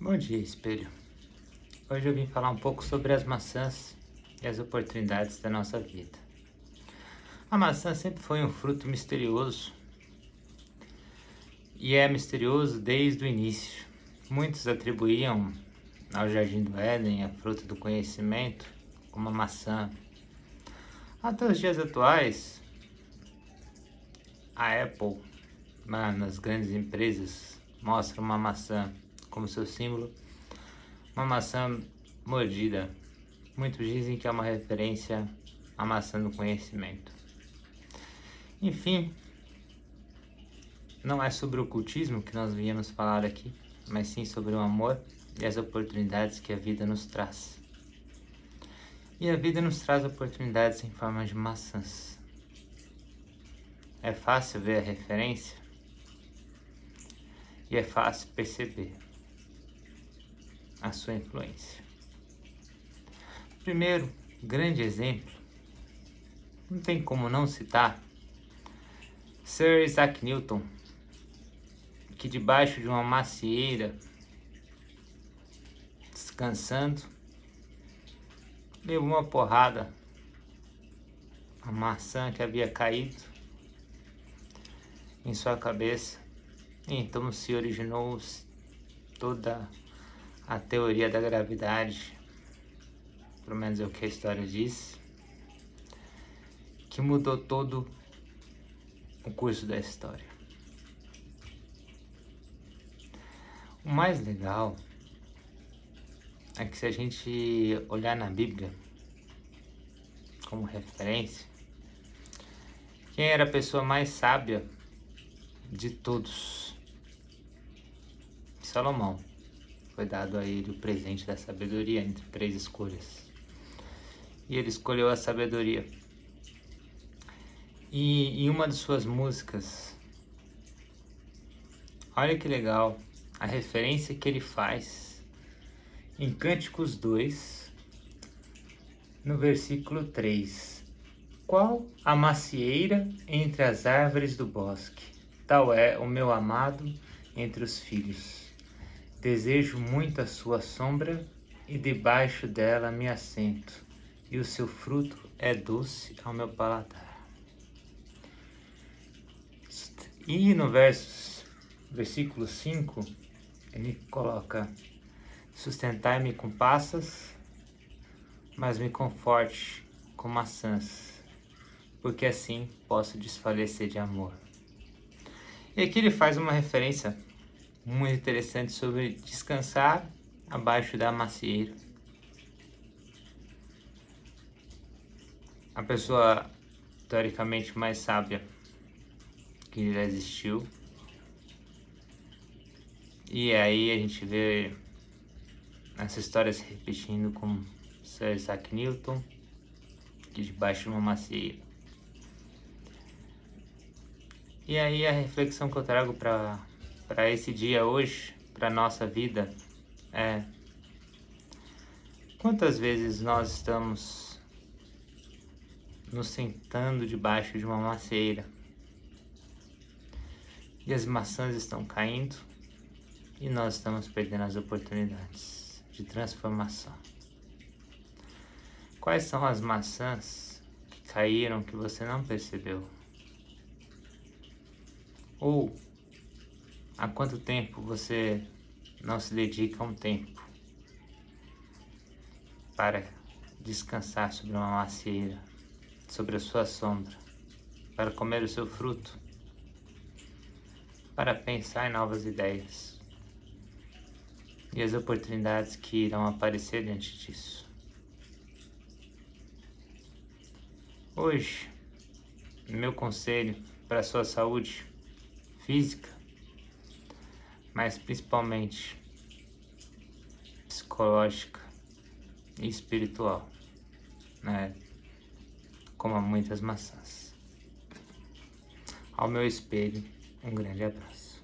Bom dia, espelho. Hoje eu vim falar um pouco sobre as maçãs e as oportunidades da nossa vida. A maçã sempre foi um fruto misterioso e é misterioso desde o início. Muitos atribuíam ao jardim do Éden a fruta do conhecimento como a maçã. Até os dias atuais, a Apple, das grandes empresas, mostra uma maçã como seu símbolo, uma maçã mordida. Muitos dizem que é uma referência à maçã do conhecimento. Enfim, não é sobre o ocultismo que nós viemos falar aqui, mas sim sobre o amor e as oportunidades que a vida nos traz. E a vida nos traz oportunidades em forma de maçãs. É fácil ver a referência e é fácil perceber a sua influência. Primeiro, grande exemplo, não tem como não citar Sir Isaac Newton, que debaixo de uma macieira, descansando, levou uma porrada, a maçã que havia caído em sua cabeça, então se originou toda a teoria da gravidade, pelo menos é o que a história diz, que mudou todo o curso da história. O mais legal é que se a gente olhar na Bíblia como referência, quem era a pessoa mais sábia de todos? Salomão foi dado a ele o presente da sabedoria entre três escolhas. E ele escolheu a sabedoria. E em uma de suas músicas, olha que legal a referência que ele faz em Cânticos 2, no versículo 3. Qual a macieira entre as árvores do bosque? Tal é o meu amado entre os filhos. Desejo muito a sua sombra e debaixo dela me assento, e o seu fruto é doce ao meu paladar. E no versículo 5, ele coloca: Sustentai-me com passas, mas me conforte com maçãs, porque assim posso desfalecer de amor. E aqui ele faz uma referência muito interessante sobre descansar abaixo da macieira. A pessoa teoricamente mais sábia que já existiu. E aí a gente vê essa história se repetindo com Sir Isaac Newton, que debaixo de uma macieira. E aí a reflexão que eu trago para para esse dia hoje, para nossa vida, é quantas vezes nós estamos nos sentando debaixo de uma macieira e as maçãs estão caindo e nós estamos perdendo as oportunidades de transformação. Quais são as maçãs que caíram que você não percebeu? Ou Há quanto tempo você não se dedica um tempo para descansar sobre uma macieira, sobre a sua sombra, para comer o seu fruto, para pensar em novas ideias e as oportunidades que irão aparecer diante disso? Hoje, meu conselho para a sua saúde física mas principalmente psicológica e espiritual, né? Como muitas maçãs. Ao meu espelho, um grande abraço.